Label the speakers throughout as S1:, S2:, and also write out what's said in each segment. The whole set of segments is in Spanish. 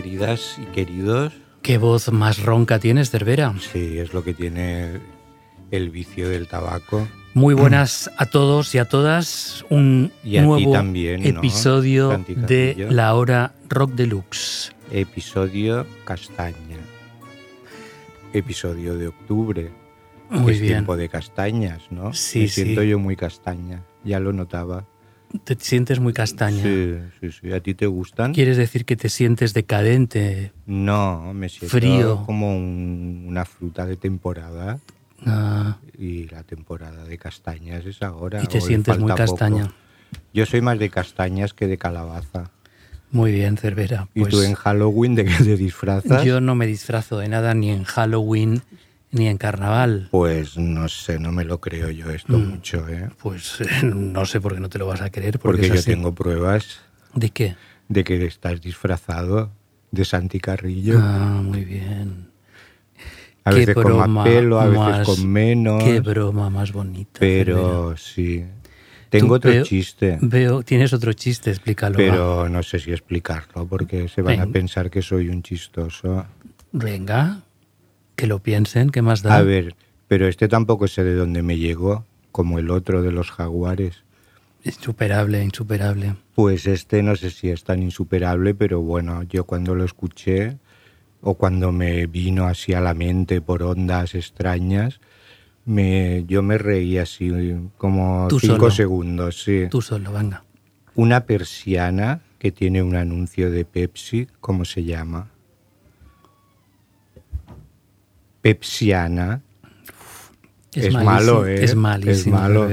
S1: Queridas y queridos.
S2: ¿Qué voz más ronca tienes, Cervera?
S1: Sí, es lo que tiene el vicio del tabaco.
S2: Muy buenas a todos y a todas. Un
S1: Y a ti
S2: nuevo
S1: también, ¿no,
S2: episodio de? La Hora Rock Deluxe.
S1: Episodio castaña. Episodio de octubre.
S2: Muy
S1: es
S2: bien.
S1: tiempo de castañas, ¿no?
S2: Sí,
S1: Me
S2: sí.
S1: siento yo muy castaña. Ya lo notaba.
S2: Te sientes muy castaña.
S1: Sí, sí, sí. ¿A ti te gustan?
S2: ¿Quieres decir que te sientes decadente?
S1: No, me siento
S2: Frío.
S1: como un- una fruta de temporada.
S2: Ah,
S1: Y la temporada de castañas es ahora.
S2: y te sientes muy
S1: poco.
S2: castaña.
S1: Yo soy más de castañas que de calabaza.
S2: Muy bien, Cervera.
S1: ¿Y
S2: Pues
S1: tú en Halloween de qué te disfrazas?
S2: yo no me disfrazo de nada ni en Halloween ni en Carnaval.
S1: Pues no sé, no me lo creo yo esto
S2: Mm.
S1: mucho, ¿eh?
S2: Pues eh, no sé por qué no te lo vas a creer. Porque,
S1: yo
S2: así.
S1: tengo pruebas
S2: ¿De qué?
S1: de que estás disfrazado de Santi Carrillo.
S2: Ah, muy bien.
S1: a
S2: Qué
S1: veces con
S2: broma
S1: más pelo, a veces con menos.
S2: Qué broma más bonita.
S1: pero sí. Tengo otro
S2: veo-
S1: chiste.
S2: Veo, tienes otro chiste, explícalo.
S1: pero no sé si explicarlo porque se van a pensar que soy un chistoso.
S2: Venga, que lo piensen, ¿qué más da?
S1: A ver, pero este tampoco sé de dónde me llegó, como el otro de los jaguares.
S2: Insuperable, insuperable.
S1: Pues este no sé si es tan insuperable, pero bueno, yo cuando lo escuché o cuando me vino así a la mente por ondas extrañas, me, yo me reí así como
S2: Tú
S1: cinco
S2: solo.
S1: segundos, sí.
S2: Tú solo, venga.
S1: Una persiana que tiene un anuncio de Pepsi, ¿cómo se llama? Pepsiana. Es malo, ¿eh?
S2: Es malísimo.
S1: Es malo.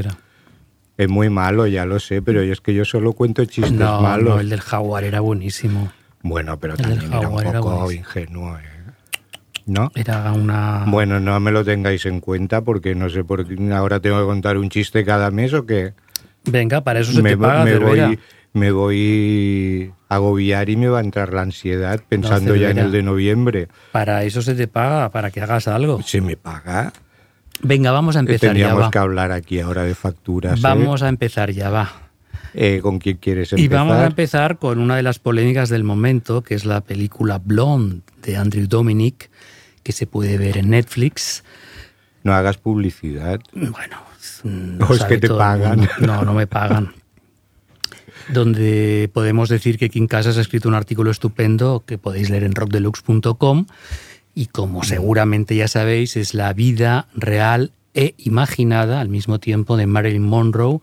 S1: Es muy malo, ya lo sé, pero es que yo solo cuento chistes
S2: No,
S1: malos.
S2: no, el del jaguar era buenísimo.
S1: Bueno, pero
S2: El
S1: también era un
S2: era
S1: poco
S2: buenísimo.
S1: ingenuo, ¿eh? ¿no?
S2: Era una...
S1: Bueno, no me lo tengáis en cuenta porque no sé por qué ahora tengo que contar un chiste cada mes o qué.
S2: Venga, para eso se
S1: me,
S2: te paga,
S1: me voy, me voy a agobiar y me va a entrar la ansiedad pensando ya en el de noviembre.
S2: Para eso se te paga, para que hagas algo.
S1: ¿Se me paga?
S2: Venga, vamos a empezar ya,
S1: Tendríamos que hablar aquí ahora de facturas. ¿eh?
S2: Vamos a empezar ya, va.
S1: Eh, ¿Con quién quieres
S2: Y
S1: empezar?
S2: vamos a empezar con una de las polémicas del momento, que es la película Blonde de Andrew Dominic, que se puede ver en Netflix.
S1: No hagas publicidad.
S2: Bueno,
S1: O es
S2: sabe
S1: que te pagan.
S2: No, no me pagan. Donde podemos decir que Kim Casas ha escrito un artículo estupendo que podéis leer en rockdeluxe.com y como seguramente ya sabéis es la vida real e imaginada al mismo tiempo de Marilyn Monroe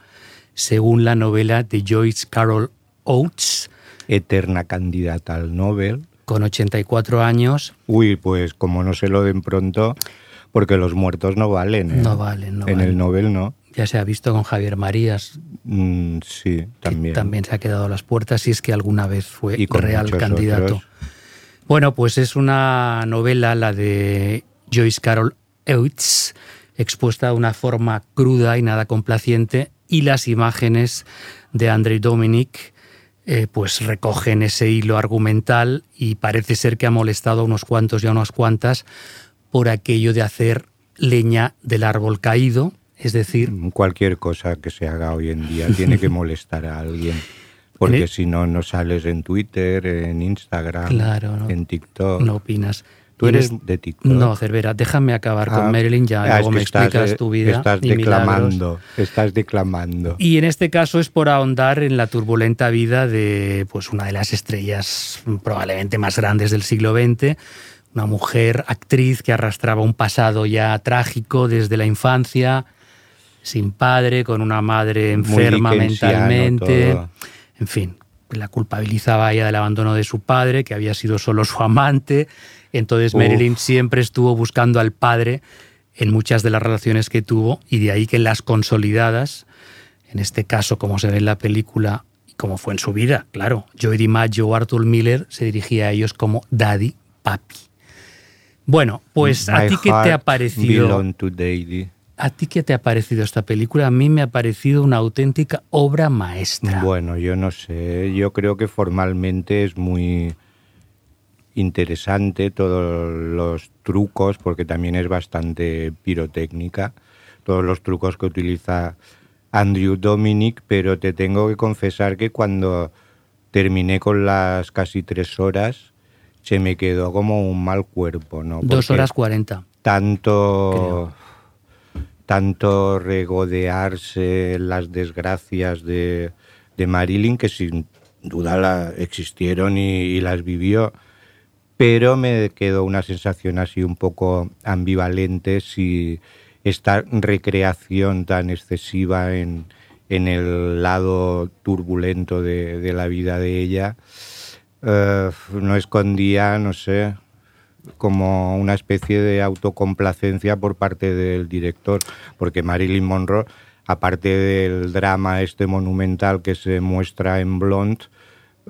S2: según la novela de Joyce Carol Oates
S1: Eterna candidata al Nobel.
S2: con 84 años.
S1: Uy, pues como no se lo den pronto, porque los muertos no valen. ¿eh?
S2: No valen, no
S1: En
S2: valen.
S1: el Nobel no.
S2: Ya se ha visto con Javier Marías,
S1: Mm, sí,
S2: que
S1: también.
S2: también se ha quedado a las puertas si es que alguna vez fue
S1: Y
S2: real candidato.
S1: otros.
S2: Bueno, pues es una novela, la de Joyce Carol Oates, expuesta de una forma cruda y nada complaciente, y las imágenes de Andrei Dominic eh, pues recogen ese hilo argumental y parece ser que ha molestado a unos cuantos y a unas cuantas por aquello de hacer leña del árbol caído, es decir,
S1: Cualquier cosa que se haga hoy en día tiene que molestar a alguien. Porque si no, no sales en Twitter, en Instagram,
S2: Claro, no.
S1: en TikTok.
S2: No opinas.
S1: ¿Tú eres
S2: es-
S1: de TikTok?
S2: No, Cervera, déjame acabar
S1: Ah,
S2: con Marilyn, ya
S1: ah,
S2: luego me
S1: estás,
S2: explicas
S1: eh,
S2: tu vida.
S1: Estás
S2: y milagros.
S1: declamando, estás declamando.
S2: Y en este caso es por ahondar en la turbulenta vida de pues, una de las estrellas probablemente más grandes del siglo XX, una mujer actriz que arrastraba un pasado ya trágico desde la infancia, sin padre, con una madre enferma mentalmente,
S1: todo.
S2: en fin, la culpabilizaba ella del abandono de su padre, que había sido solo su amante. Entonces
S1: Uf.
S2: Marilyn siempre estuvo buscando al padre en muchas de las relaciones que tuvo y de ahí que las consolidadas, en este caso como se ve en la película y como fue en su vida, claro, Joey DiMaggio o Arthur Miller se dirigía a ellos como Daddy, Papi. Bueno, pues a ti qué te ha parecido
S1: to Daddy.
S2: ¿A ti qué te ha parecido esta película? A mí me ha parecido una auténtica obra maestra.
S1: Bueno, yo no sé, yo creo que formalmente es muy interesante todos los trucos, porque también es bastante pirotécnica, todos los trucos que utiliza Andrew Dominic, pero te tengo que confesar que cuando terminé con las casi tres horas, se me quedó como un mal cuerpo, ¿no?
S2: Dos horas cuarenta.
S1: tanto tanto regodearse las desgracias de, de Marilyn que sin duda la, existieron y, y las vivió pero me quedó una sensación así un poco ambivalente si esta recreación tan excesiva en, en el lado turbulento de, de la vida de ella eh, no escondía, no sé, como una especie de autocomplacencia por parte del director, porque Marilyn Monroe, aparte del drama este monumental que se muestra en Blonde,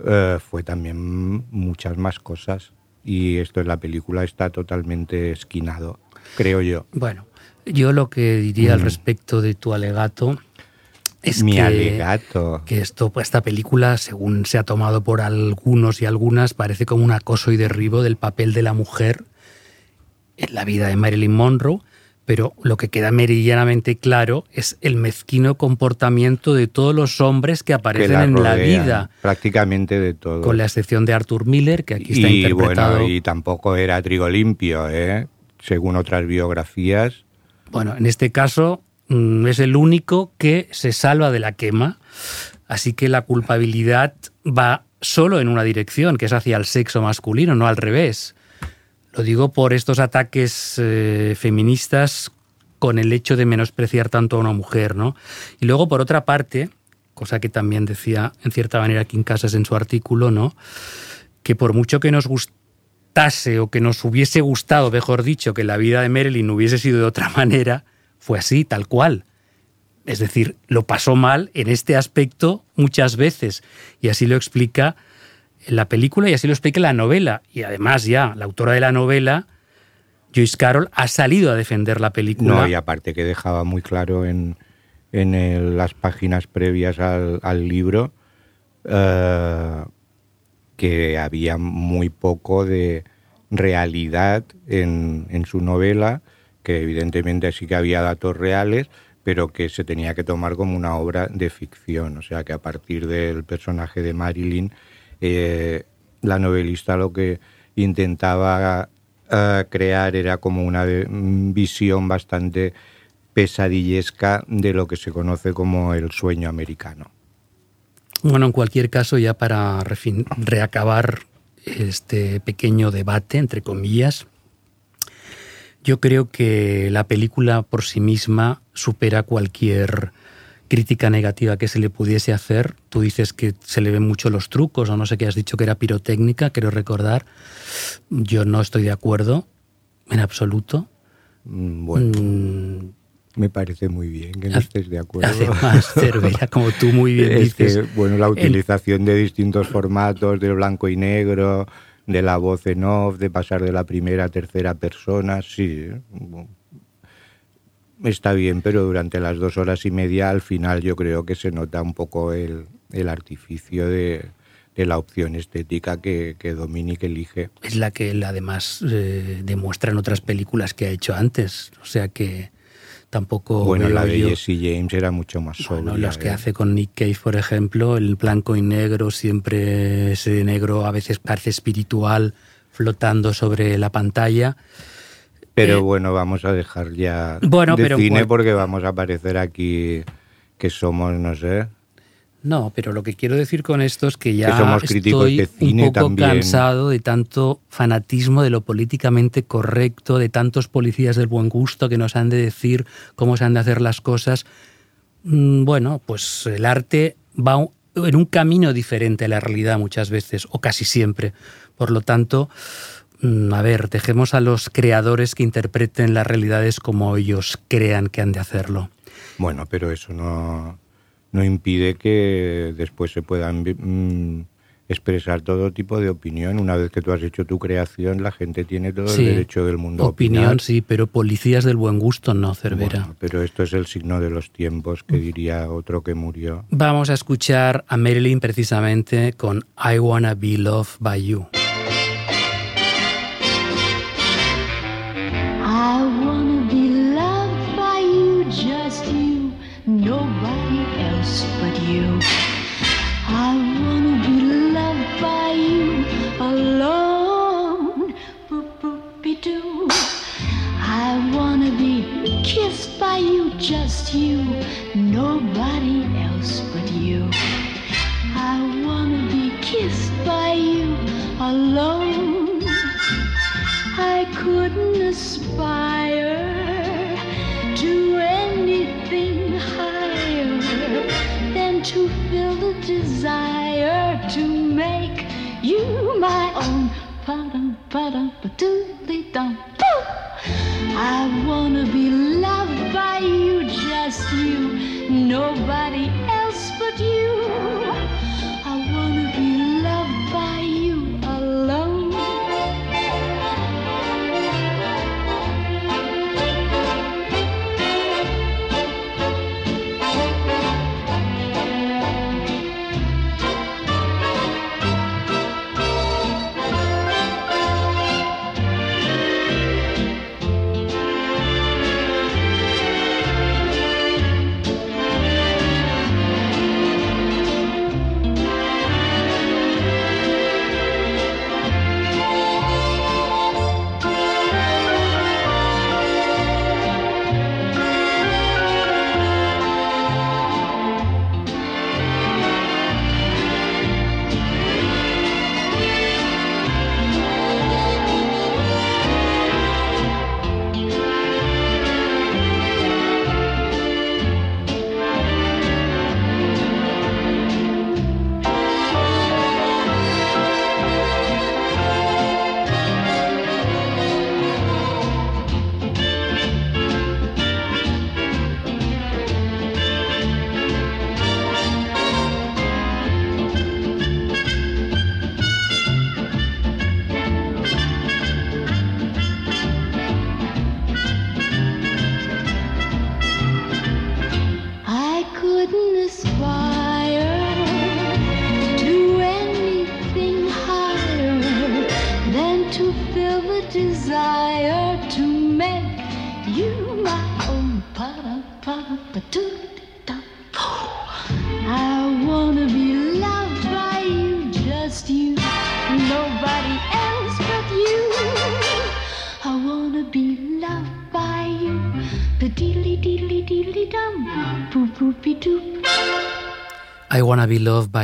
S1: eh, fue también muchas más cosas. Y esto en la película está totalmente esquinado, creo yo.
S2: Bueno, yo lo que diría al
S1: Mm.
S2: respecto de tu alegato es
S1: Mi
S2: que,
S1: alegato.
S2: que esto, pues, esta película, según se ha tomado por algunos y algunas, parece como un acoso y derribo del papel de la mujer en la vida de Marilyn Monroe, pero lo que queda meridianamente claro es el mezquino comportamiento de todos los hombres que
S1: que
S2: aparecen
S1: la
S2: en la vida,
S1: Prácticamente de todo.
S2: con la excepción de Arthur Miller, que aquí está
S1: y
S2: interpretado.
S1: bueno, y tampoco era trigo limpio, ¿eh? según otras biografías.
S2: Bueno, en este caso es el único que se salva de la quema, así que la culpabilidad va solo en una dirección, que es hacia el sexo masculino, no al revés. Lo digo por estos ataques eh, feministas con el hecho de menospreciar tanto a una mujer, ¿no? Y luego, por otra parte, cosa que también decía en cierta manera Kim Casas en su artículo, ¿no? Que por mucho que nos gustase o que nos hubiese gustado, mejor dicho, que la vida de Marilyn hubiese sido de otra manera, fue así, tal cual. Es decir, lo pasó mal en este aspecto muchas veces. Y así lo explica la película y así lo explica la novela. Y además ya, la autora de la novela, Joyce Carol, ha salido a defender la película.
S1: No, y aparte que dejaba muy claro en, en las páginas previas al, al libro eh, que había muy poco de realidad en, en su novela, que evidentemente sí que había datos reales, pero que se tenía que tomar como una obra de ficción. O sea que a partir del personaje de Marilyn, eh, la novelista lo que intentaba eh, crear era como una mm, visión bastante pesadillesca de lo que se conoce como el sueño americano.
S2: Bueno, en cualquier caso, ya para reacabar este pequeño debate, entre comillas, yo creo que la película por sí misma supera cualquier crítica negativa que se le pudiese hacer. Tú dices que se le ven mucho los trucos, o no sé qué has dicho que era pirotécnica, quiero recordar. Yo no estoy de acuerdo en absoluto.
S1: Mm, Bueno,
S2: Mm,
S1: me parece muy bien que no estés de acuerdo.
S2: Además, Cervera, como tú muy bien
S1: Es que,
S2: dices.
S1: bueno, la utilización de distintos formatos, del blanco y negro, de la voz en off, de pasar de la primera a tercera persona, sí. Está bien, pero durante las dos horas y media al final yo creo que se nota un poco el, el artificio de, de la opción estética que, que Dominic elige.
S2: es la que él además eh, demuestra en otras películas que ha hecho antes. O sea que tampoco.
S1: Bueno, la de
S2: yo-
S1: Jesse James era mucho más sobria.
S2: Bueno, los que
S1: ¿eh?
S2: hace con Nick Cave, por ejemplo, el blanco y negro, siempre ese negro a veces parece espiritual flotando sobre la pantalla.
S1: Pero
S2: eh,
S1: bueno, vamos a dejar ya
S2: Bueno,
S1: de
S2: pero
S1: cine porque vamos a aparecer aquí que somos, no sé.
S2: No, pero lo que quiero decir con esto es que ya
S1: Que somos críticos
S2: estoy
S1: de cine
S2: un poco
S1: también.
S2: cansado de tanto fanatismo de lo políticamente correcto, de tantos policías del buen gusto que nos han de decir cómo se han de hacer las cosas. Mm, Bueno, pues el arte va en un camino diferente a la realidad muchas veces, o casi siempre. Por lo tanto, mm, a ver, dejemos a los creadores que interpreten las realidades como ellos crean que han de hacerlo.
S1: Bueno, pero eso no, no impide que después se puedan mm, expresar todo tipo de opinión. Una vez que tú has hecho tu creación, la gente tiene todo
S2: Sí,
S1: el derecho del mundo a
S2: Opinión,
S1: opinar.
S2: sí, pero policías del buen gusto no, Cervera.
S1: Bueno, pero esto es el signo de los tiempos, que diría otro que murió.
S2: Vamos a escuchar a Marilyn precisamente con I Wanna Be Loved by You.
S3: Just you, nobody else but you. I wanna be kissed by you alone. I couldn't aspire to anything higher than to feel the desire to make you my own. Ba-dum, I wanna be loved by you, just you, nobody else but you.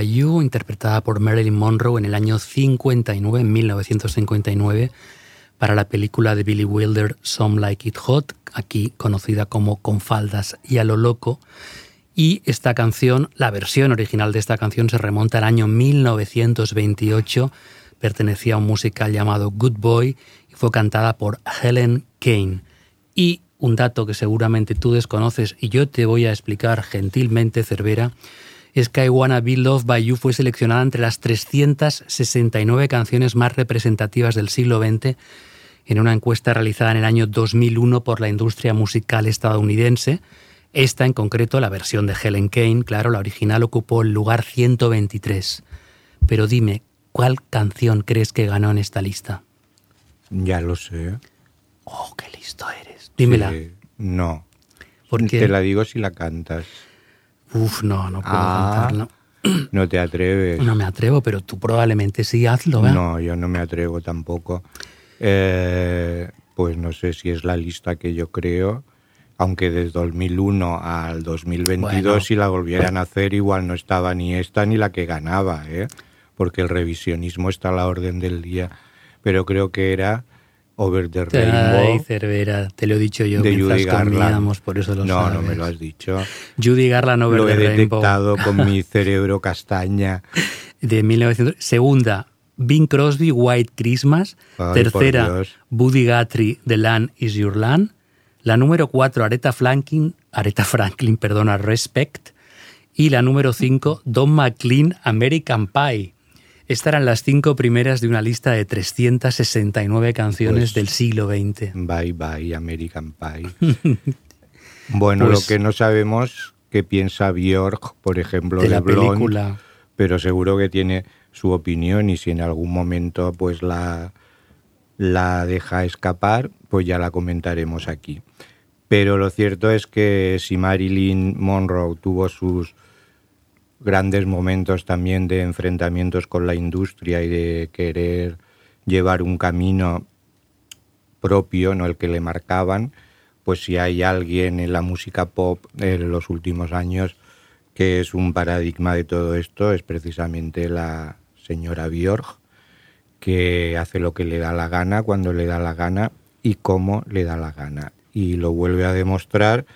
S3: You,
S2: interpretada por Marilyn Monroe en el año 59, en 1959, para la película de Billy Wilder Some Like It Hot, aquí conocida como Con faldas y a lo loco. Y esta canción, la versión original de esta canción se remonta al año 1928, pertenecía a un musical llamado Good Boy y fue cantada por Helen Kane. Y un dato que seguramente tú desconoces y yo te voy a explicar gentilmente, Cervera, es que I Wanna Be Loved by You fue seleccionada entre las 369 canciones más representativas del siglo XX en una encuesta realizada en el año 2001 por la industria musical estadounidense. Esta en concreto, la versión de Helen Kane, claro, la original ocupó el lugar 123. Pero dime, ¿cuál canción crees que ganó en esta lista?
S1: Ya lo sé.
S2: Oh, qué listo eres. Dímela.
S1: Sí, no.
S2: Porque,
S1: Te la digo si la cantas.
S2: Uf, no, no puedo
S1: Ah.
S2: cantarlo.
S1: No te atreves.
S2: No me atrevo, pero tú probablemente sí, hazlo, ¿eh?
S1: No, yo no me atrevo tampoco. Eh, pues no sé si es la lista que yo creo, aunque desde 2001 al 2022
S2: Bueno.
S1: si la volvieran a hacer igual no estaba ni esta ni la que ganaba, ¿eh? porque el revisionismo está a la orden del día. Pero creo que era Over the
S2: Ay,
S1: Rainbow
S2: Cervera, te lo he dicho yo
S1: de
S2: mientras
S1: Judy Garland.
S2: comíamos, por eso lo
S1: no,
S2: sabes.
S1: no me lo has dicho.
S2: Judy Garland Over
S1: lo he
S2: the Rainbow,
S1: detectado con mi cerebro castaña.
S2: de 1900. Segunda, Bing Crosby, White Christmas.
S1: Ay,
S2: Tercera. Buddy Guthrie, The Land Is Your Land. La número cuatro, Aretha Franklin, Aretha Franklin, perdona, Respect. Y la número cinco, Don McLean, American Pie. Estas eran las cinco primeras de una lista de 369 canciones
S1: Pues-
S2: del siglo XX.
S1: Bye bye, American Pie. bueno,
S2: Pues-
S1: lo que no sabemos qué piensa Björk, por ejemplo,
S2: De la
S1: Blonde,
S2: película.
S1: pero seguro que tiene su opinión y si en algún momento pues la, la deja escapar, pues ya la comentaremos aquí. Pero lo cierto es que si Marilyn Monroe tuvo sus grandes momentos también de enfrentamientos con la industria y de querer llevar un camino propio, no el que le marcaban, pues si hay alguien en la música pop en los últimos años que es un paradigma de todo esto, es precisamente la señora Björk, que hace lo que le da la gana, cuando le da la gana y cómo le da la gana. Y lo vuelve a demostrar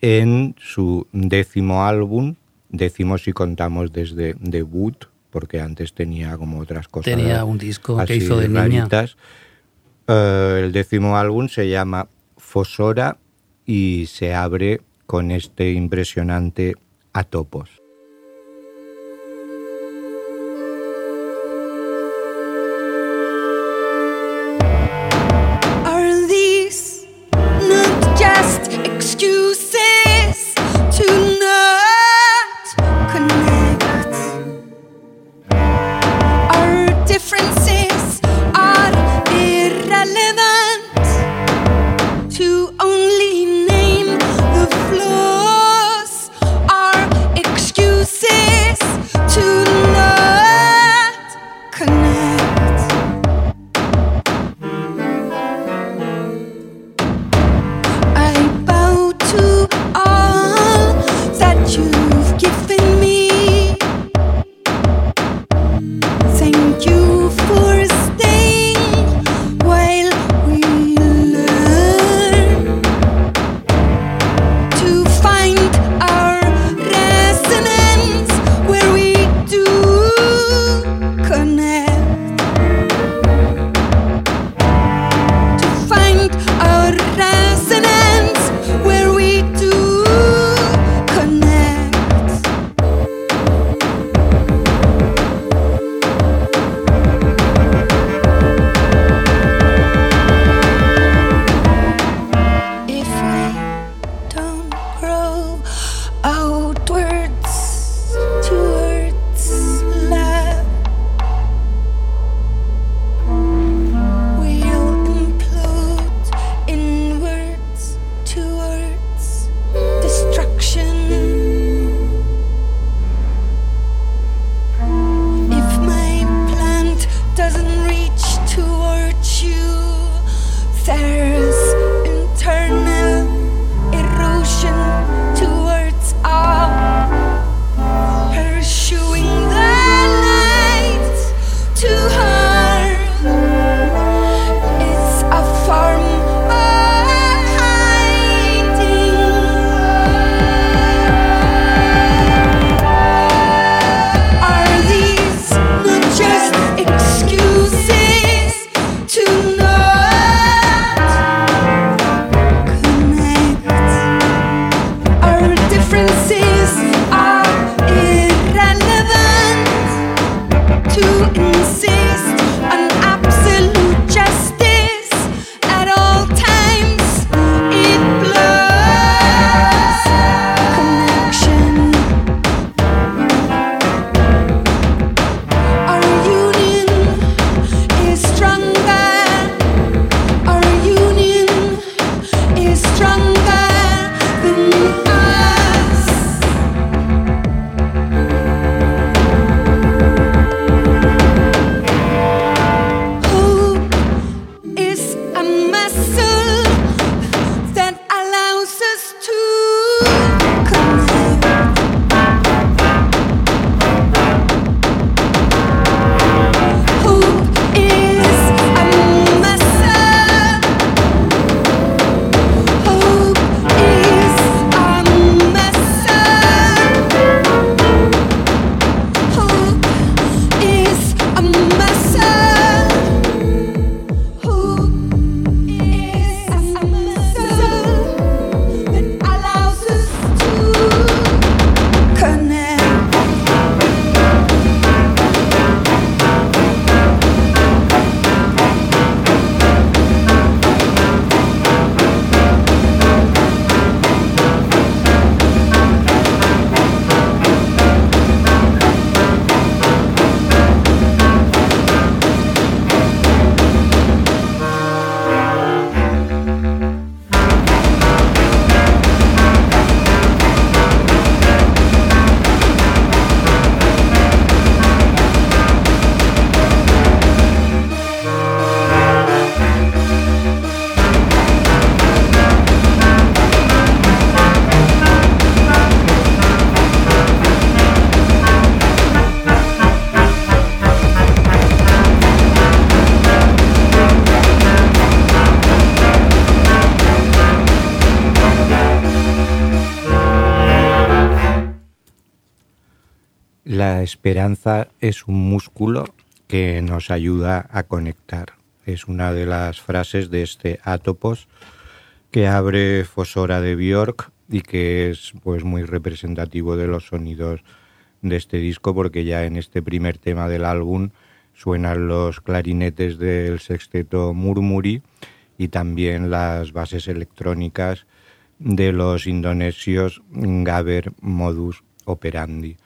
S1: en su décimo álbum, décimo si contamos desde debut, porque antes tenía como otras cosas.
S2: Tenía un disco que
S1: así
S2: hizo de niña.
S1: Eh, el décimo álbum se llama Fosora y se abre con este impresionante Atopos. Esperanza es un músculo que nos ayuda a conectar. Es una de las frases de este Atopos que abre Fosora de Björk y que es pues muy representativo de los sonidos de este disco porque ya en este primer tema del álbum suenan los clarinetes del sexteto Murmuri y también las bases electrónicas de los indonesios Gaber Modus Operandi.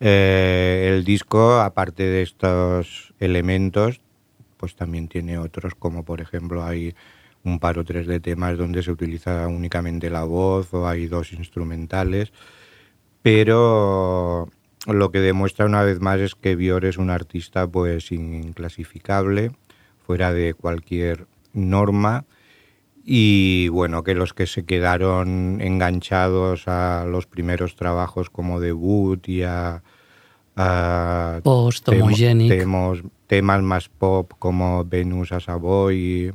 S1: Eh, el disco, aparte de estos elementos, pues también tiene otros, como por ejemplo hay un par o tres de temas donde se utiliza únicamente la voz o hay dos instrumentales, pero lo que demuestra una vez más es que Bior es un artista pues inclasificable, fuera de cualquier norma y bueno, que los que se quedaron enganchados a los primeros trabajos como debut y a, a
S2: Post,
S1: temo- temos- temas más pop como Venus a Savoy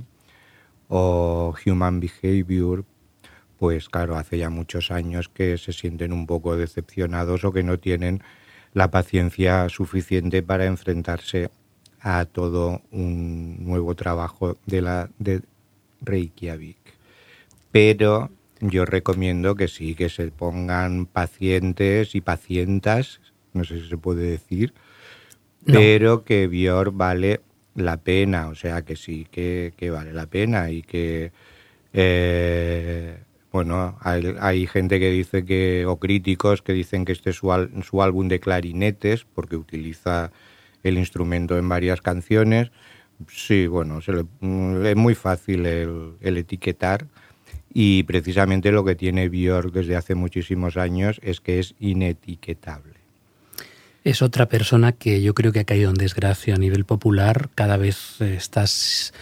S1: o Human Behavior, pues claro, hace ya muchos años que se sienten un poco decepcionados o que no tienen la paciencia suficiente para enfrentarse a todo un nuevo trabajo de la de Reykjavik. Pero yo recomiendo que sí, que se pongan pacientes y pacientas, no sé si se puede decir,
S2: No.
S1: pero que Bior vale la pena, o sea que sí, que, que vale la pena y que, eh, bueno, hay, hay gente que dice que, o críticos que dicen que este es su, al- su álbum de clarinetes, porque utiliza el instrumento en varias canciones. Sí, bueno, mm, es muy fácil el, el etiquetar y precisamente lo que tiene Björk desde hace muchísimos años es que es inetiquetable.
S2: Es otra persona que yo creo que ha caído en desgracia a nivel popular. Cada vez eh, estás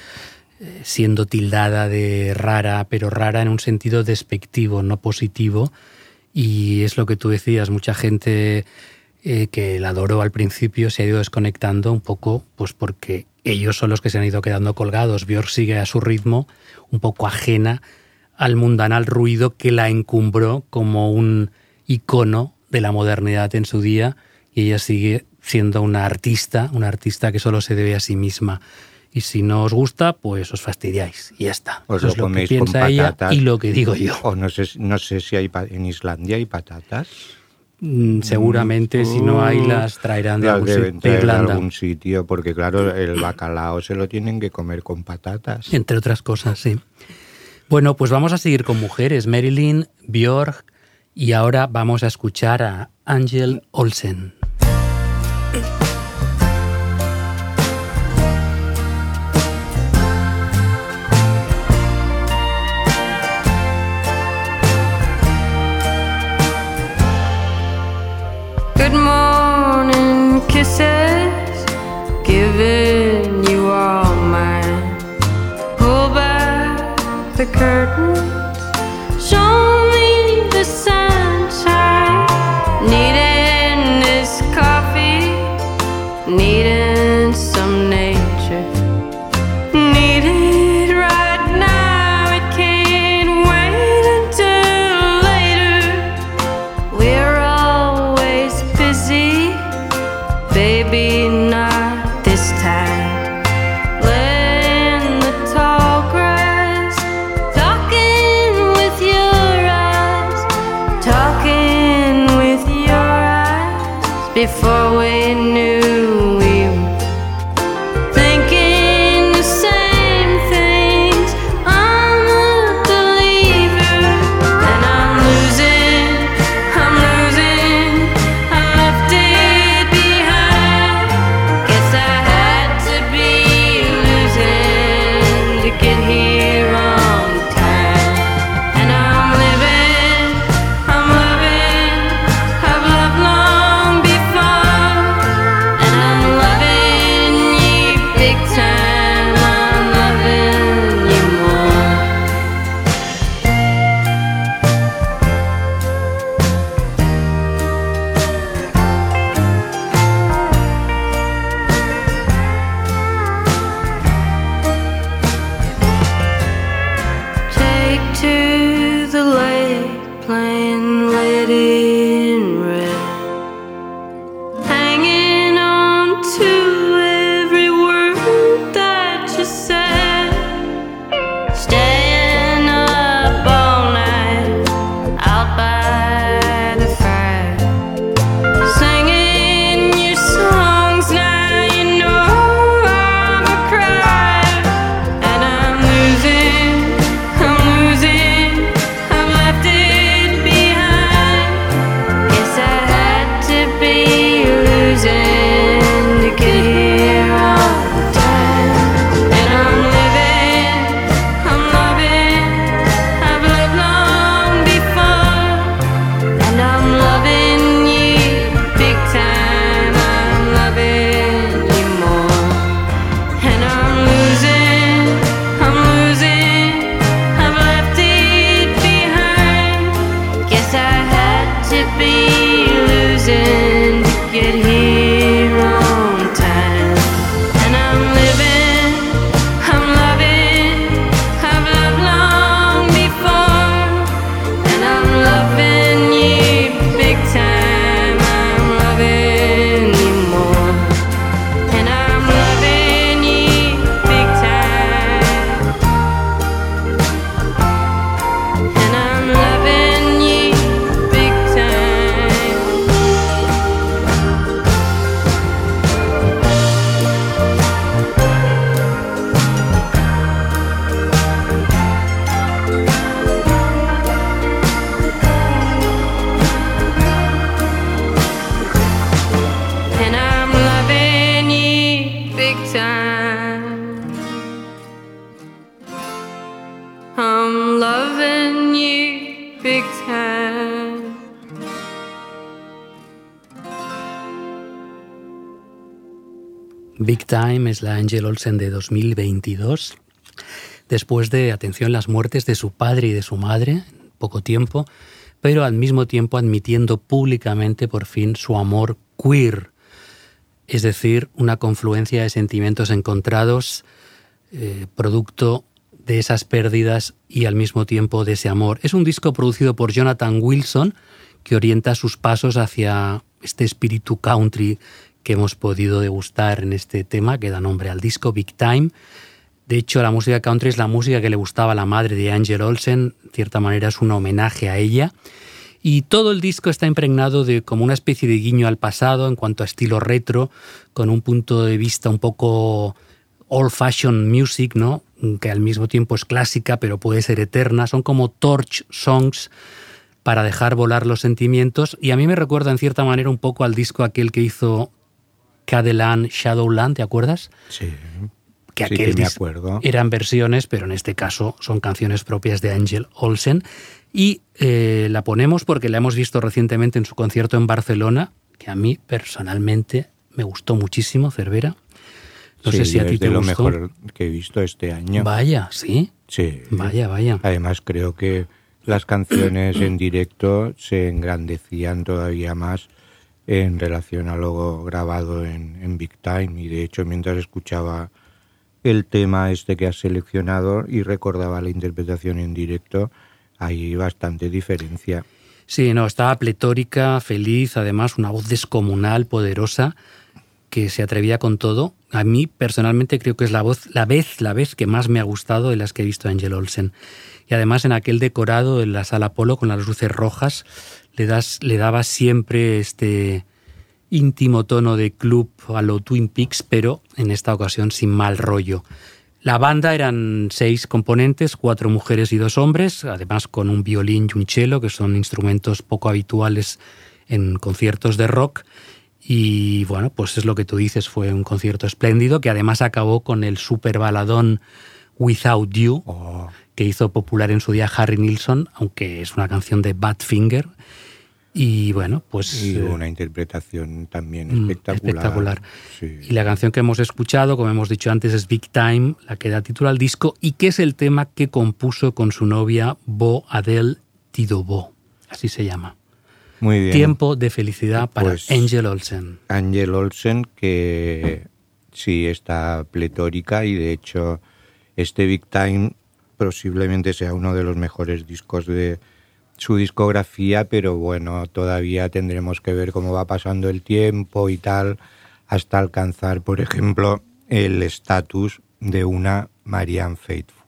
S2: eh, siendo tildada de rara, pero rara en un sentido despectivo, no positivo. Y es lo que tú decías, mucha gente eh, que la adoró al principio se ha ido desconectando un poco, pues porque ellos son los que se han ido quedando colgados. Björk sigue a su ritmo, un poco ajena al mundanal ruido que la encumbró como un icono de la modernidad en su día y ella sigue siendo una artista, una artista que solo se debe a sí misma. Y si no os gusta, pues os fastidiáis y ya está.
S1: Os lo
S2: es lo que piensa ella y lo que digo yo.
S1: O no sé, no sé si hay en Islandia hay patatas.
S2: Mm, Seguramente si no hay las traerán de
S1: Las
S2: algún
S1: deben traer de algún sitio, porque claro, el bacalao se lo tienen que comer con patatas.
S2: entre otras cosas, sí. Bueno, pues vamos a seguir con mujeres. Marilyn, Björk y ahora vamos a escuchar a Angel Olsen.
S4: Kisses, giving you all mine. Pull back the curtains. Time
S2: es la Angel Olsen de 2022. Después de, atención, las muertes de su padre y de su madre, poco tiempo, pero al mismo tiempo admitiendo públicamente por fin su amor queer, es decir, una confluencia de sentimientos encontrados, eh, producto de esas pérdidas y al mismo tiempo de ese amor. Es un disco producido por Jonathan Wilson que orienta sus pasos hacia este espíritu country que hemos podido degustar en este tema que da nombre al disco Big Time. De hecho, la música country es la música que le gustaba a la madre de Angel Olsen, en cierta manera es un homenaje a ella. Y todo el disco está impregnado de como una especie de guiño al pasado en cuanto a estilo retro, con un punto de vista un poco old fashioned music, ¿no? Que al mismo tiempo es clásica, pero puede ser eterna. Son como torch songs para dejar volar los sentimientos. Y a mí me recuerda en cierta manera un poco al disco aquel que hizo Cadeland Shadowland, ¿te acuerdas?
S1: Sí.
S2: que
S1: Sí,
S2: aquel
S1: que me acuerdo.
S2: eran versiones, pero en este caso son canciones propias de Angel Olsen. Y eh, la ponemos porque la hemos visto recientemente en su concierto en Barcelona, que a mí personalmente me gustó muchísimo, Cervera. No
S1: Sí,
S2: sé si a ti
S1: es
S2: te
S1: de lo
S2: gustó.
S1: mejor que he visto este año.
S2: Vaya, sí.
S1: Sí.
S2: Vaya, vaya.
S1: Además creo que las canciones en directo se engrandecían todavía más en relación a lo grabado en, Big Time y de hecho mientras escuchaba el tema este que has seleccionado y recordaba la interpretación en directo hay bastante diferencia.
S2: Sí, no, estaba pletórica, feliz, además una voz descomunal, poderosa, que se atrevía con todo. A mí personalmente creo que es la voz, la vez, la vez que más me ha gustado de las que he visto a Angel Olsen. Y además en aquel decorado en la sala Polo con las luces rojas le das, le daba siempre este íntimo tono de club a lo Twin Peaks, pero en esta ocasión sin mal rollo. La banda eran seis componentes, cuatro mujeres y dos hombres, además con un violín y un cello, que son instrumentos poco habituales en conciertos de rock. Y bueno, pues es lo que tú dices, fue un concierto espléndido que además acabó con el super baladón Without You,
S1: Oh,
S2: que hizo popular en su día Harry Nilsson, aunque es una canción de Badfinger. Y bueno, pues...
S1: y
S2: eh,
S1: una interpretación también
S2: Mm,
S1: espectacular.
S2: espectacular.
S1: Sí.
S2: Y la canción que hemos escuchado, como hemos dicho antes, es Big Time, la que da título al disco, y que es el tema que compuso con su novia Bo Adele Tidobo. Así se llama.
S1: Muy bien.
S2: Tiempo de felicidad para
S1: Pues-
S2: Angel Olsen.
S1: Angel Olsen, que sí está pletórica y de hecho este Big Time posiblemente sea uno de los mejores discos de su discografía, pero bueno, todavía tendremos que ver cómo va pasando el tiempo y tal, hasta alcanzar, por ejemplo, el estatus de una Marianne Faithfull.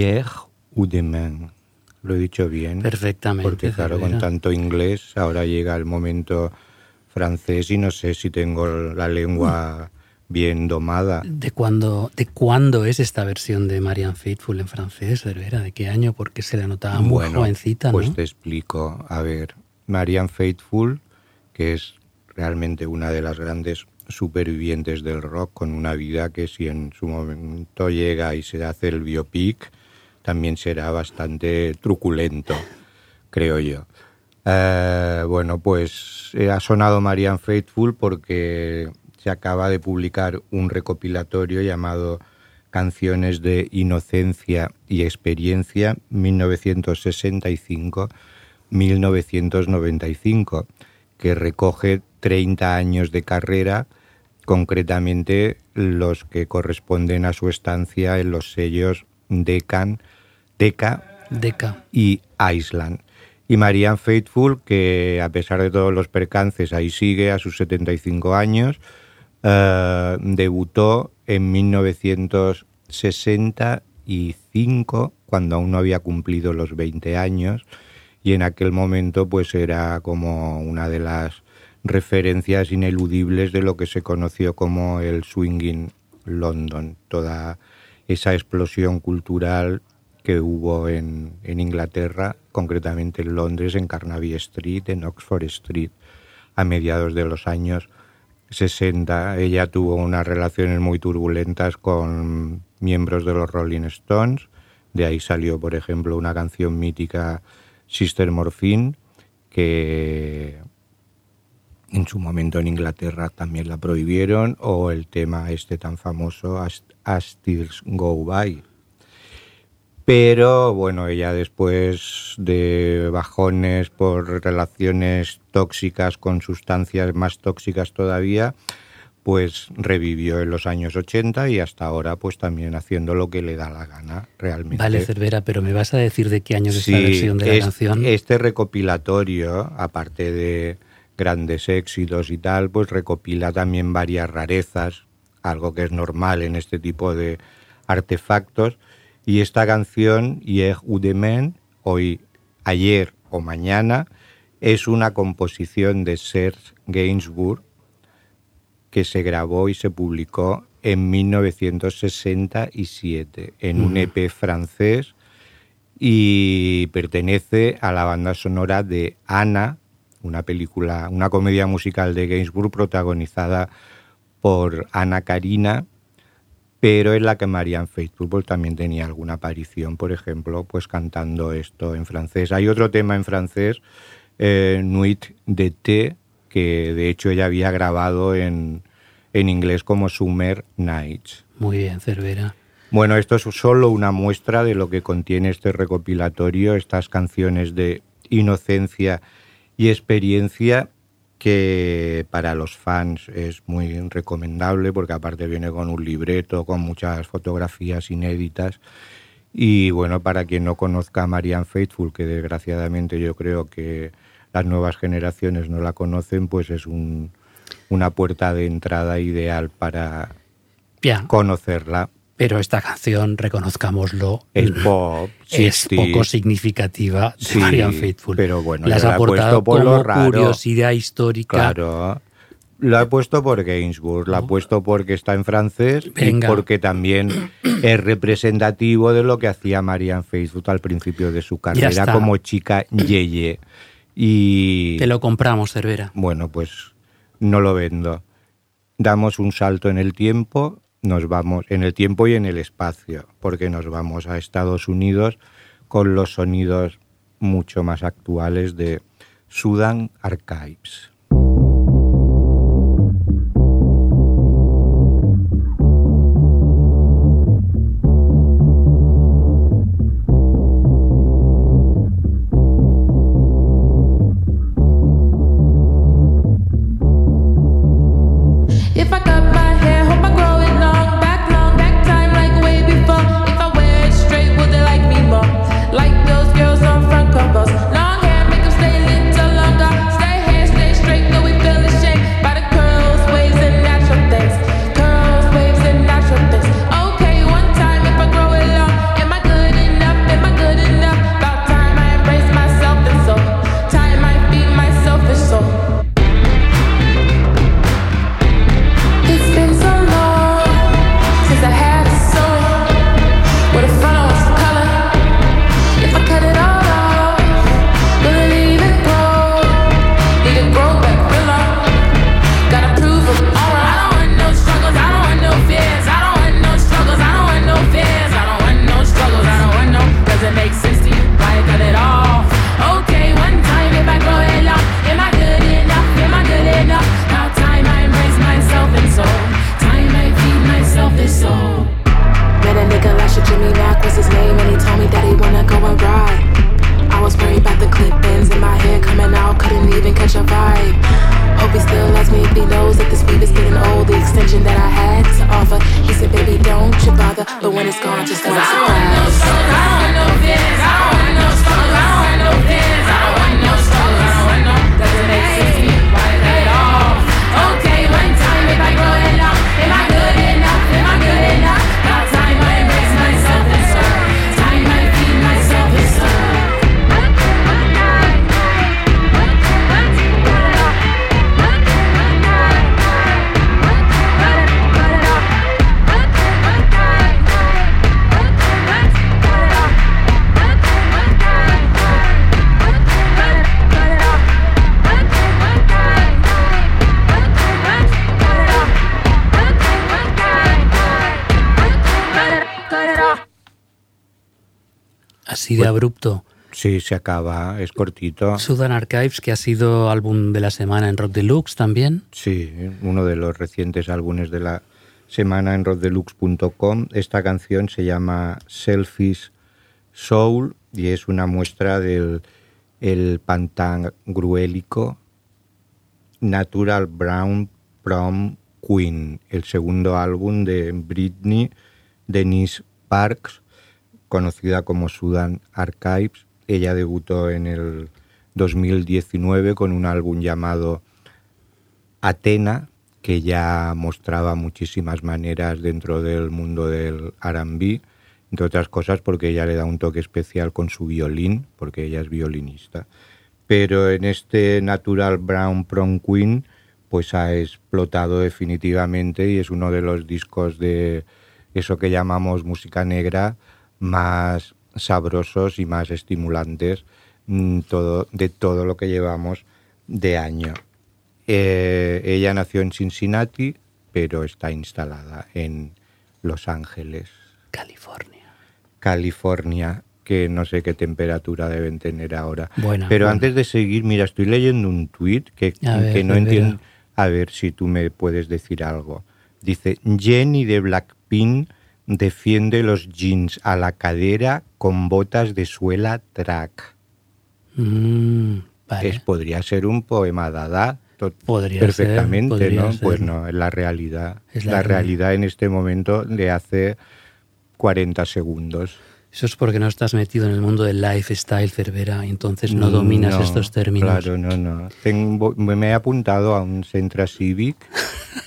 S5: Hier ou demain.
S1: Lo he dicho bien.
S2: Perfectamente.
S1: Porque claro, con tanto inglés, ahora llega el momento francés y no sé si tengo la lengua bien domada.
S2: ¿De cuándo, ¿De cuándo es esta versión de Marianne Faithful en francés, Cervera? ¿De qué año? Porque se la notaba muy jovencita,
S1: pues
S2: ¿no?
S1: te explico. A ver, Marianne Faithfull, que es realmente una de las grandes supervivientes del rock, con una vida que si en su momento llega y se hace el biopic, también será bastante truculento, creo yo. Eh, bueno, pues eh, ha sonado Marianne Faithful porque se acaba de publicar un recopilatorio llamado Canciones de Inocencia y Experiencia 1965-1995, que recoge 30 años de carrera, concretamente los que corresponden a su estancia en los sellos Decan,
S2: Deca.
S1: y Island. Y Marianne Faithful, que a pesar de todos los percances ahí sigue a sus 75 años, eh, debutó en 1965, cuando aún no había cumplido los 20 años, y en aquel momento pues era como una de las referencias ineludibles de lo que se conoció como el swinging London, toda esa explosión cultural que hubo en, Inglaterra, concretamente en Londres, en Carnaby Street, en Oxford Street, a mediados de los años 60. Ella tuvo unas relaciones muy turbulentas con miembros de los Rolling Stones. De ahí salió, por ejemplo, una canción mítica, Sister Morphine, que en su momento en Inglaterra también la prohibieron, o el tema este tan famoso, As, As Go By. Pero bueno, ella después de bajones por relaciones tóxicas con sustancias más tóxicas todavía, pues revivió en los años 80 y hasta ahora pues también haciendo lo que le da la gana realmente.
S2: Vale, Cervera, pero ¿me vas a decir de qué año es
S1: Sí,
S2: esta versión de la
S1: es-
S2: canción?
S1: Este recopilatorio, aparte de grandes éxitos y tal, pues recopila también varias rarezas, algo que es normal en este tipo de artefactos. Y esta canción, Hier ou demain, hoy, ayer o mañana, es una composición de Serge Gainsbourg que se grabó y se publicó en 1967 en un EP francés y pertenece a la banda sonora de Ana, una película, una comedia musical de Gainsbourg protagonizada por Ana Karina, pero en la que Marianne Faithfull pues, también tenía alguna aparición, por ejemplo, pues cantando esto en francés. Hay otro tema en francés, eh, Nuit d'été, que de hecho ella había grabado en, en inglés como Summer Nights.
S2: Muy bien, Cervera.
S1: Bueno, esto es solo una muestra de lo que contiene este recopilatorio, estas canciones de inocencia y experiencia que para los fans es muy recomendable porque aparte viene con un libreto, con muchas fotografías inéditas y bueno, para quien no conozca a Marianne Faithful, que desgraciadamente yo creo que las nuevas generaciones no la conocen, pues es un- una puerta de entrada ideal para conocerla.
S2: Pero esta canción, reconozcámoslo,
S1: Es pop,
S2: es
S1: 60s.
S2: poco significativa de
S1: Sí,
S2: Marianne Faithful.
S1: pero bueno,
S2: Las
S1: la
S2: ha
S1: he puesto
S2: aportado
S1: por lo raro.
S2: curiosidad histórica.
S1: Claro. Lo he puesto por Gainsbourg, lo he puesto porque está en francés
S2: Venga.
S1: y porque también es representativo de lo que hacía Marianne Faithfull al principio de su carrera como chica yeye. Y
S2: Te lo compramos, Cervera.
S1: bueno, pues no lo vendo. Damos un salto en el tiempo, nos vamos en el tiempo y en el espacio, porque nos vamos a Estados Unidos con los sonidos mucho más actuales de Sudan Archives.
S2: Abrupto.
S1: Sí, se acaba, es cortito.
S2: Sudan Archives, que ha sido álbum de la semana en Rock Deluxe también.
S1: Sí, uno de los recientes álbumes de la semana en rockdeluxe.com. Esta canción se llama Selfish Soul y es una muestra del el pantagruélico Natural Brown Prom Queen, el segundo álbum de Britney Denise Parks, conocida como Sudan Archives. Ella debutó en el 2019 con un álbum llamado Atena, que ya mostraba muchísimas maneras dentro del mundo del R&B, entre otras cosas porque ella le da un toque especial con su violín, porque ella es violinista. Pero en este Natural Brown Prom Queen, pues ha explotado definitivamente y es uno de los discos de eso que llamamos música negra más sabrosos y más estimulantes mm, todo, de todo lo que llevamos de año. Eh, ella nació en Cincinnati, pero está instalada en Los Ángeles,
S2: California.
S1: California, que no sé qué temperatura deben tener ahora.
S2: Buena,
S1: pero antes de seguir, mira, estoy leyendo un tuit que,
S2: ver,
S1: no entiendo. A ver si tú me puedes decir algo. Dice, Jenny de Blackpink defiende los jeans a la cadera con botas de suela track.
S2: Mm, vale.
S1: Es, podría ser un poema dada
S2: Podría
S1: perfectamente,
S2: ser, podría
S1: ¿no?
S2: ser.
S1: Pues no, es la realidad.
S2: Es
S1: la
S2: la
S1: realidad en este momento de hace 40 segundos.
S2: Eso es porque no estás metido en el mundo del lifestyle, Cervera, y entonces no dominas
S1: No,
S2: estos términos.
S1: Claro, no, no. Tengo, me he apuntado a un centro cívic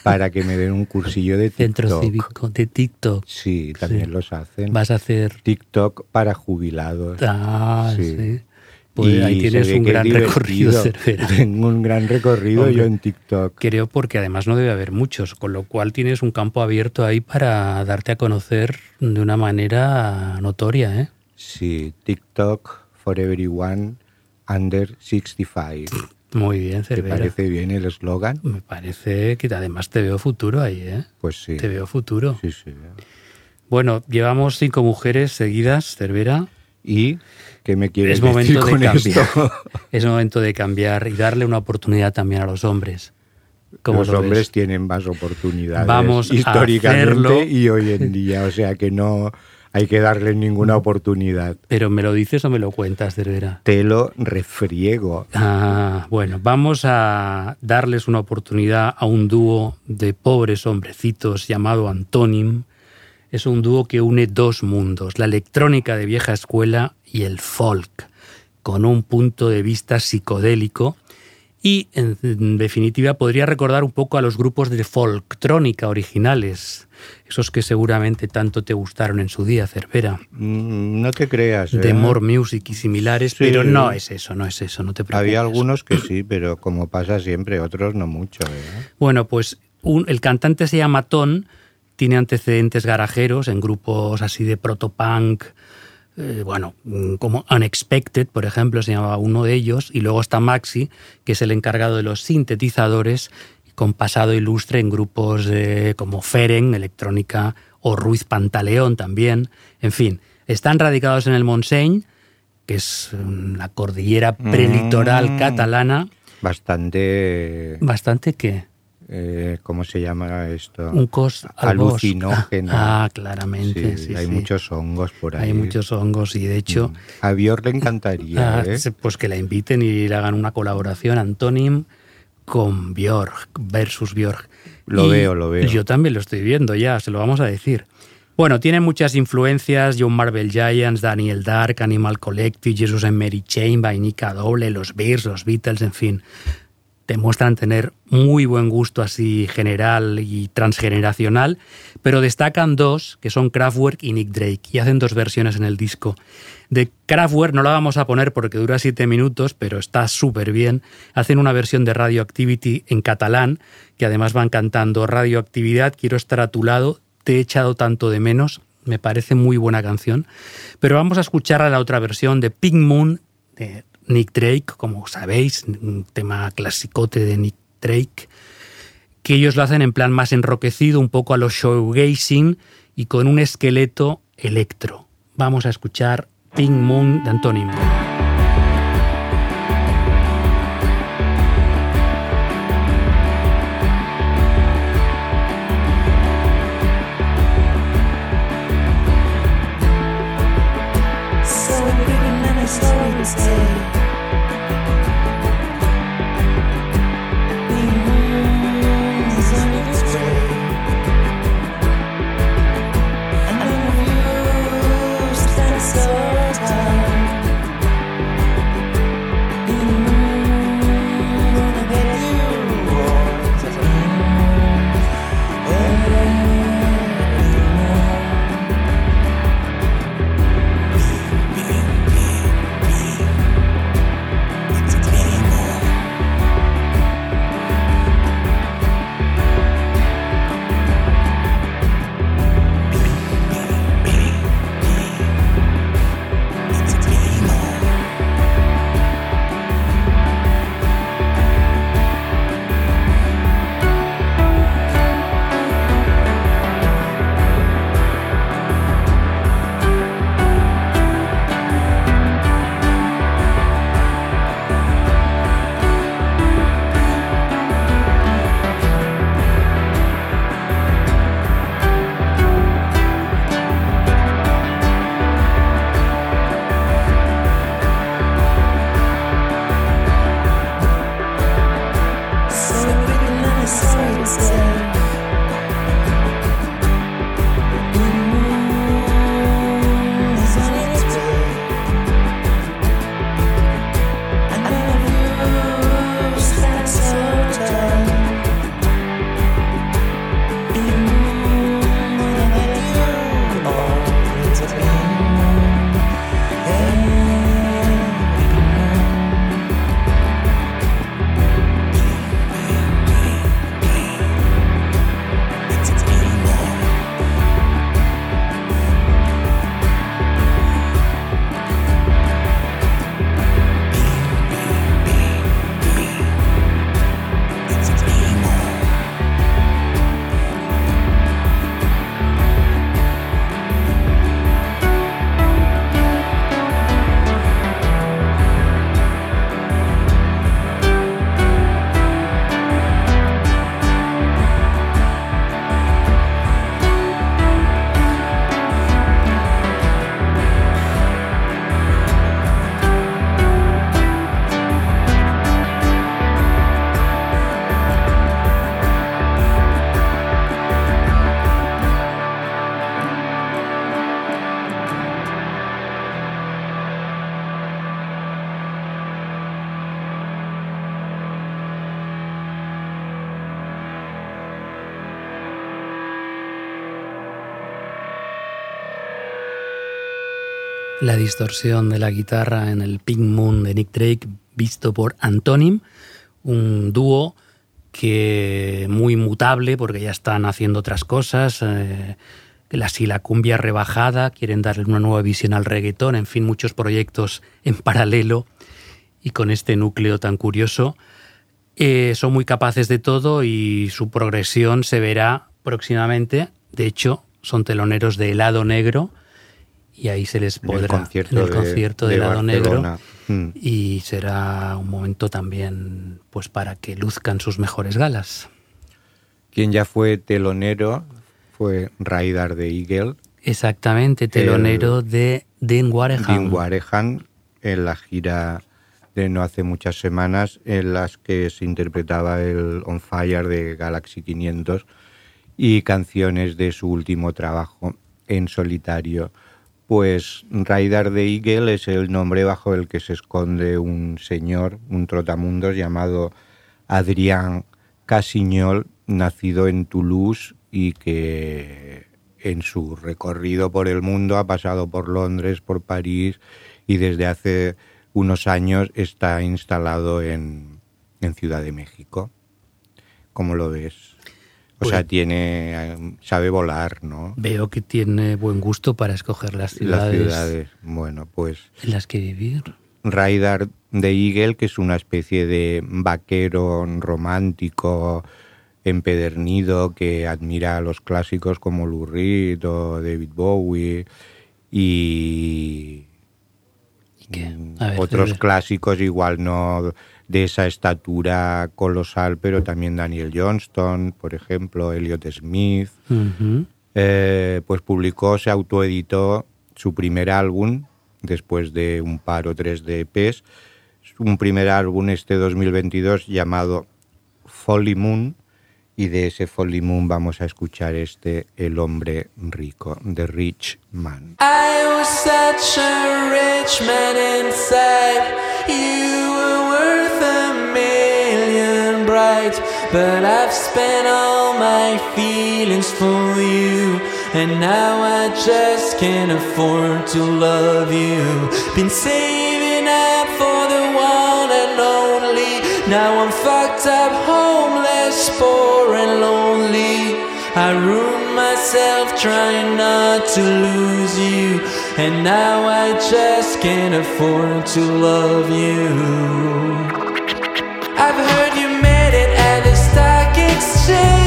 S1: para que me den un cursillo de TikTok.
S2: Centro cívico de TikTok.
S1: Sí, también
S2: Sí.
S1: los hacen.
S2: Vas a hacer...
S1: TikTok para jubilados.
S2: Ah, sí.
S1: Sí.
S2: Pues
S1: Y
S2: ahí tienes un gran recorrido. Cervera.
S1: Tengo un gran recorrido
S2: Hombre.
S1: yo en TikTok.
S2: Creo porque además no debe haber muchos, con lo cual tienes un campo abierto ahí para darte a conocer de una manera notoria, ¿eh?
S1: Sí, TikTok for everyone under 65.
S2: Muy bien,
S1: ¿Te
S2: Cervera.
S1: parece bien el eslogan?
S2: Me parece que además te veo futuro ahí, ¿eh?
S1: Pues sí.
S2: Te veo futuro.
S1: Sí, sí.
S2: Bueno, llevamos cinco mujeres seguidas, Cervera.
S1: ¿Y qué me quieres
S2: Es
S1: decir
S2: momento de cambiar.
S1: esto?
S2: Es momento de cambiar y darle una oportunidad también a los hombres. ¿Cómo
S1: Los
S2: lo
S1: hombres
S2: ves?
S1: tienen más oportunidades
S2: Vamos a
S1: históricamente
S2: hacerlo.
S1: y hoy en día, o sea que no hay que darle ninguna oportunidad.
S2: Pero ¿me lo dices o me lo cuentas, Cervera?
S1: Te lo refriego.
S2: Ah, bueno, vamos a darles una oportunidad a un dúo de pobres hombrecitos llamado Antonym. Es un dúo que une dos mundos, la electrónica de vieja escuela y el folk, con un punto de vista psicodélico y, en, definitiva, podría recordar un poco a los grupos de folktrónica originales, esos que seguramente tanto te gustaron en su día, Cervera,
S1: Mm, No te creas. ¿eh?
S2: de More Music y similares,
S1: Sí.
S2: pero no es eso, no es eso, no te preocupes.
S1: Había algunos que sí, pero como pasa siempre, otros no mucho. ¿eh?
S2: Bueno, pues un- el cantante se llama Ton, tiene antecedentes garajeros en grupos así de protopunk, eh, bueno, mm, como Unexpected, por ejemplo, se llamaba uno de ellos, y luego está Maxi, que es el encargado de los sintetizadores, con pasado ilustre en grupos como Feren, electrónica, o Ruiz Pantaleón también, en fin, están radicados en el Montseny, que es la cordillera prelitoral
S1: Mm.
S2: catalana,
S1: Bastante,
S2: bastante que...
S1: eh, ¿cómo se llama esto?
S2: un cos.
S1: Alucinógeno.
S2: Ah, claramente.
S1: Sí,
S2: sí,
S1: hay
S2: sí.
S1: muchos hongos por ahí.
S2: Hay muchos hongos y de hecho,
S1: A Bior le encantaría,
S2: ah,
S1: ¿eh?
S2: pues que la inviten y le hagan una colaboración Antonym con Björk versus Björk.
S1: Lo
S2: Y
S1: veo, lo veo.
S2: Yo también lo estoy viendo ya, se lo vamos a decir. Bueno, tiene muchas influencias, John Marvel Giants, Daniel Dark, Animal Collective, Jesus and Mary Chain, Vainica Doble, los Bears, los Beatles, en fin. Demuestran tener muy buen gusto así general y transgeneracional, pero destacan dos, que son Kraftwerk y Nick Drake, y hacen dos versiones en el disco. De Kraftwerk no la vamos a poner porque dura siete minutos, pero está súper bien. Hacen una versión de Radioactivity en catalán, que además van cantando Radioactividad, quiero estar a tu lado, te he echado tanto de menos. Me parece muy buena canción. Pero vamos a escuchar a la otra versión de Pink Moon, de Nick Drake, como sabéis, un tema clasicote de Nick Drake, que ellos lo hacen en plan más enroquecido, un poco a los showgazing y con un esqueleto electro. Vamos a escuchar Pink Moon de Antonim. La distorsión de la guitarra en el Pink Moon de Nick Drake, visto por Antonym, un dúo que muy mutable porque ya están haciendo otras cosas. eh, la, si la cumbia rebajada, quieren darle una nueva visión al reggaetón, en fin, muchos proyectos en paralelo y con este núcleo tan curioso. Eh, son muy capaces de todo y su progresión se verá próximamente. De hecho, son teloneros de Helado Negro y ahí se les
S1: En el
S2: podrá
S1: concierto
S2: en el
S1: de-
S2: concierto de,
S1: de
S2: Helado Negro.
S1: Mm.
S2: y será un momento también pues para que luzcan sus mejores galas.
S1: Quien ya fue telonero fue Raidar de Eagle,
S2: Exactamente, telonero de Dean Wareham.
S1: Dean Warehan, en la gira de no hace muchas semanas en las que se interpretaba el On Fire de Galaxy 500 y canciones de su último trabajo en solitario. Pues Raidar de Eagle es el nombre bajo el que se esconde un señor, un trotamundos llamado Adrián Casiñol, nacido en Toulouse y que en su recorrido por el mundo ha pasado por Londres, por París y desde hace unos años está instalado en, en Ciudad de México. ¿Cómo lo ves? O
S2: Pues-
S1: sea, tiene, eh, sabe volar, ¿no?
S2: Veo que tiene buen gusto para escoger las
S1: Las
S2: ciudades,
S1: ciudades. Bueno, pues
S2: en las que vivir.
S1: Raidar de Eagle, que es una especie de vaquero romántico empedernido que admira a los clásicos como Lou Reed o David Bowie y,
S6: qué? A ver,
S1: Otros clásicos igual no de esa estatura colosal, pero también Daniel Johnston, por ejemplo, Elliot Smith. Eh, pues publicó, se autoeditó su primer álbum después de un par o tres de EPs, un primer álbum este 2022 llamado Folly Moon y de ese Folly Moon vamos a escuchar este El hombre rico, The Rich Man.
S7: I was such a rich man inside. You were worth a bright. But I've spent all my feelings for you. And now I just can't afford to love you. Been saving up for the one and only. Now I'm fucked up, homeless, poor and lonely. I ruined myself trying not to lose you. And now I just can't afford to love you.
S6: shame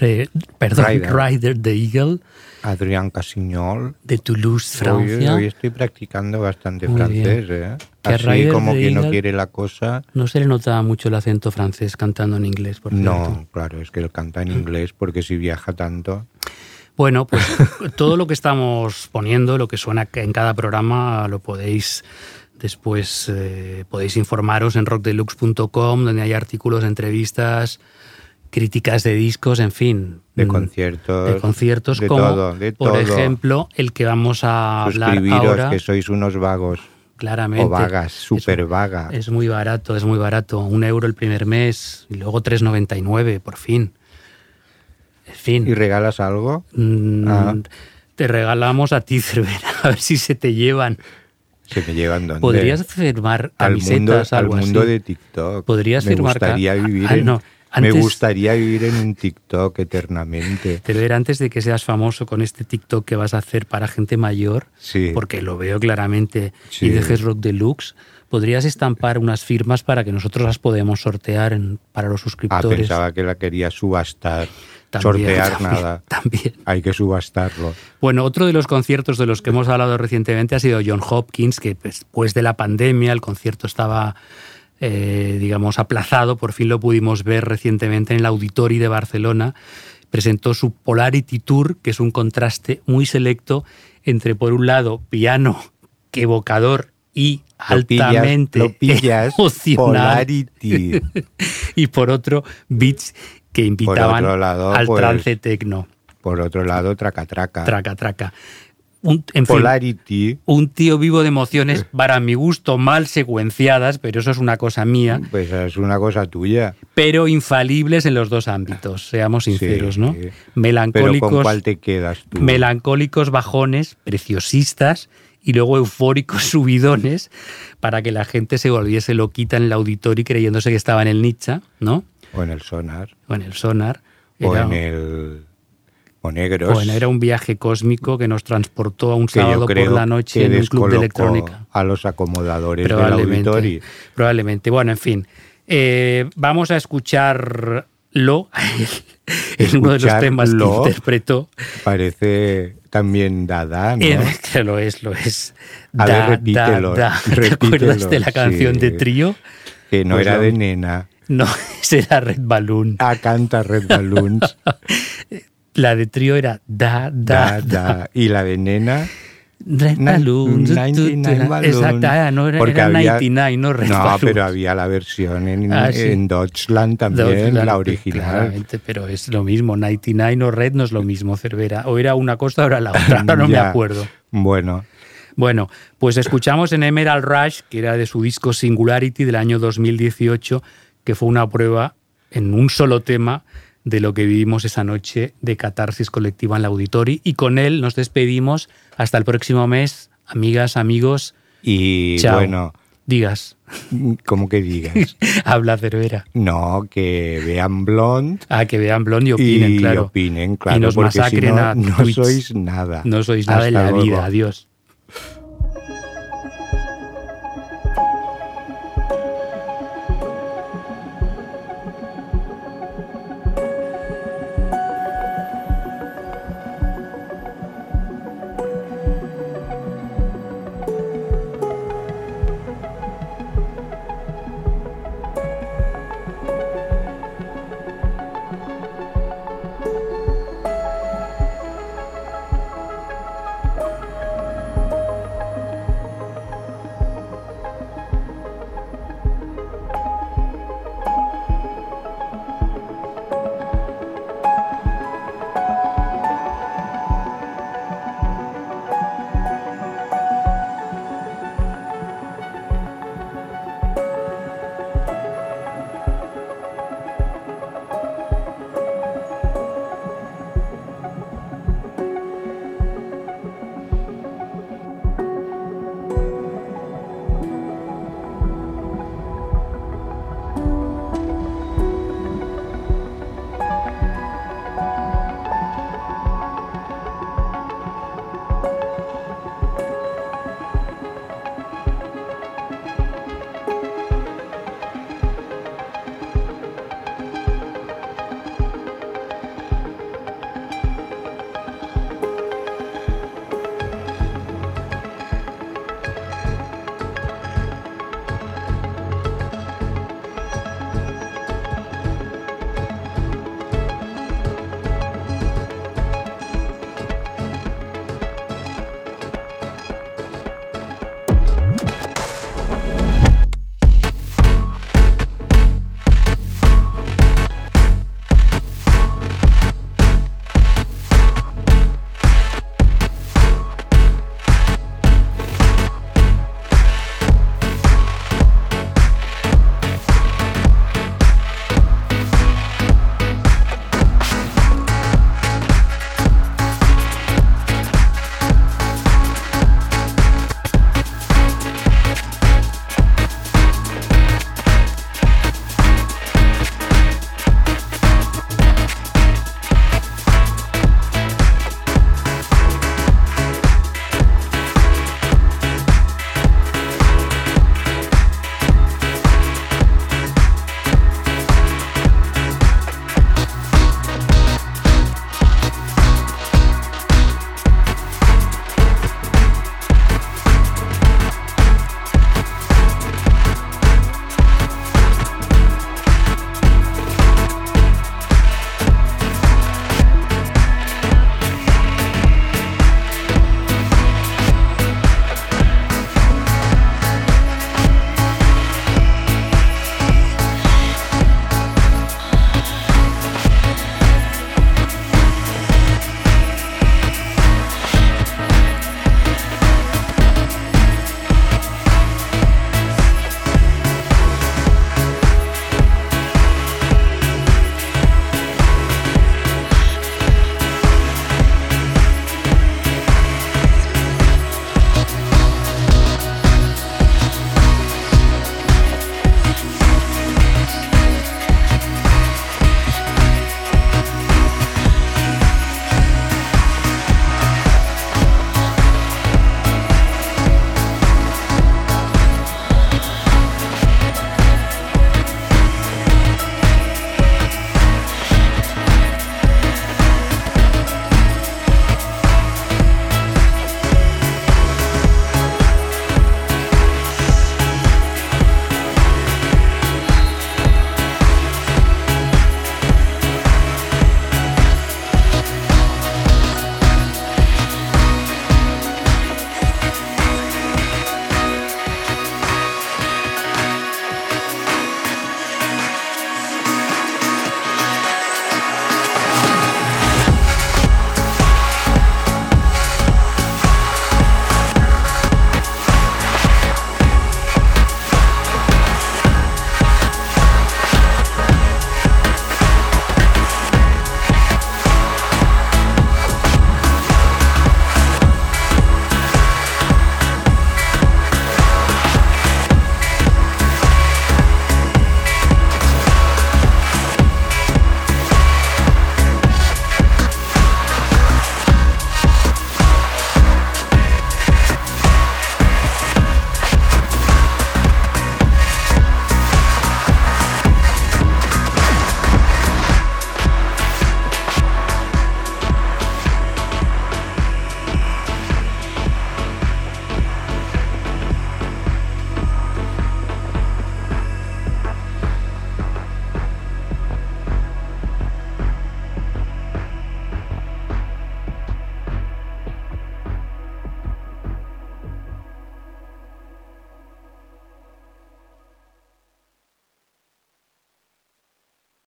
S6: Re- perdón,
S1: Rider.
S6: Rider the Eagle
S1: Adrián Casiñol.
S6: de Toulouse, Francia.
S1: hoy estoy practicando bastante
S6: Muy
S1: francés, ¿eh?
S6: Que
S1: Así
S6: Rider
S1: como
S6: de
S1: que no quiere la cosa.
S6: No se le nota mucho el acento francés cantando en inglés, por cierto.
S1: No, claro, es que él canta en inglés porque si viaja tanto.
S6: Bueno, pues todo lo que estamos poniendo, lo que suena en cada programa, lo podéis después eh, podéis informaros en rockdeluxe.com, donde hay artículos, entrevistas, críticas de discos, en fin.
S1: De
S6: mm,
S1: conciertos.
S6: De conciertos,
S1: de
S6: como
S1: todo, de
S6: por
S1: todo.
S6: ejemplo el que vamos a hablar ahora.
S1: que sois unos vagos.
S6: Claramente.
S1: O vagas, súper vaga.
S6: Es muy barato, es muy barato. Un euro el primer mes y luego 3,99, por fin. En fin.
S1: ¿Y regalas algo?
S6: Mm,
S1: Ah.
S6: Te regalamos a ti, Cervera, a ver si se te llevan.
S1: Se me llevan donde.
S6: ¿Podrías firmar
S1: al mundo,
S6: camisetas,
S1: al
S6: algo
S1: mundo
S6: así?
S1: de TikTok.
S6: Podrías
S1: me
S6: firmar
S1: gustaría vivir
S6: Ah,
S1: en,
S6: no,
S1: Me gustaría vivir en un TikTok eternamente.
S2: Pero era antes de que seas famoso con este TikTok que vas a hacer para gente mayor,
S1: Sí.
S2: porque lo veo claramente,
S1: Sí.
S2: y dejes Rock Deluxe, podrías estampar unas firmas para que nosotros las podemos sortear en- para los
S1: Ah,
S2: suscriptores.
S1: pensaba que la quería subastar.
S2: También,
S1: Sortear
S2: también,
S1: nada.
S2: También.
S1: Hay que subastarlo.
S2: Bueno, otro de los conciertos de los que hemos hablado recientemente ha sido John Hopkins, que después de la pandemia el concierto estaba, eh, digamos, aplazado. Por fin lo pudimos ver recientemente en el Auditori de Barcelona. Presentó su Polarity Tour, que es un contraste muy selecto entre, por un lado, piano evocador y
S1: Lo pillas-
S2: altamente
S1: lo pillas,
S2: emocional.
S1: Polarity.
S2: y por otro, beats que invitaban
S1: lado,
S2: al
S1: pues,
S2: trance tecno.
S1: Por otro lado, traca traca.
S2: Traca, traca. Un, en fin,
S1: Polarity,
S2: un tío vivo de emociones, para mi gusto, mal secuenciadas, pero eso es una cosa mía,
S1: pues es una cosa tuya.
S2: pero infalibles en los dos ámbitos, seamos sinceros,
S1: Sí,
S2: ¿no?
S1: sí. Pero
S2: Melancólicos,
S1: ¿con cuál te quedas tú?
S2: melancólicos bajones, preciosistas y luego eufóricos subidones para que la gente se volviese loquita en el auditorio creyéndose que estaba en el Nietzsche, ¿no?
S1: O en el sonar.
S2: O en el sonar.
S1: O
S2: Era-
S1: en el. O negros.
S2: Bueno, era un viaje cósmico que nos transportó a un sábado por la noche en un club de electrónica.
S1: A los acomodadores del auditorio.
S2: Probablemente. Bueno, en fin. Eh, vamos a escucharlo en uno de los temas que interpretó.
S1: Parece también Dada, ¿no?
S2: Eh, lo es, lo es.
S1: A ver, repítelo,
S2: ¿Te acuerdas de la canción
S1: sí.
S2: de trío?
S1: que no
S2: Pues
S1: era
S2: no.
S1: de nena.
S2: No, ese era Red Balloon.
S1: Ah, canta Red Balloons.
S2: La de trío era da, da,
S1: da,
S2: da.
S1: Y la de nena.
S2: Balloon.
S1: 99 balloon.
S2: Exacto, ah, no era,
S1: Porque
S2: era
S1: había-
S2: 99, no Red
S1: No,
S2: Balloon.
S1: pero había la versión en,
S2: Ah, sí.
S1: en Deutschland también,
S2: Deutschland,
S1: la original.
S2: Claramente, pero es lo mismo. 99 o Red no es lo mismo, Cervera. O era una cosa o era la otra, ahora no me acuerdo.
S1: Bueno,
S2: Bueno, pues escuchamos en Emerald Rush, que era de su disco Singularity del año 2018, que fue una prueba en un solo tema de lo que vivimos esa noche de catarsis colectiva en la Auditori. Y con él nos despedimos hasta el próximo mes, amigas, amigos.
S1: y
S2: Chao.
S1: bueno,
S2: Digas,
S1: como que digas.
S2: habla Cervera.
S1: No, que vean Blonde
S2: Ah, que vean Blond y opinen,
S1: y
S2: claro.
S1: opinen, claro,
S2: y nos
S1: porque si
S2: masacren
S1: no,
S2: a
S1: no
S2: tweets.
S1: sois nada.
S2: No sois nada
S1: Hasta
S2: la
S1: luego.
S2: vida. Adiós.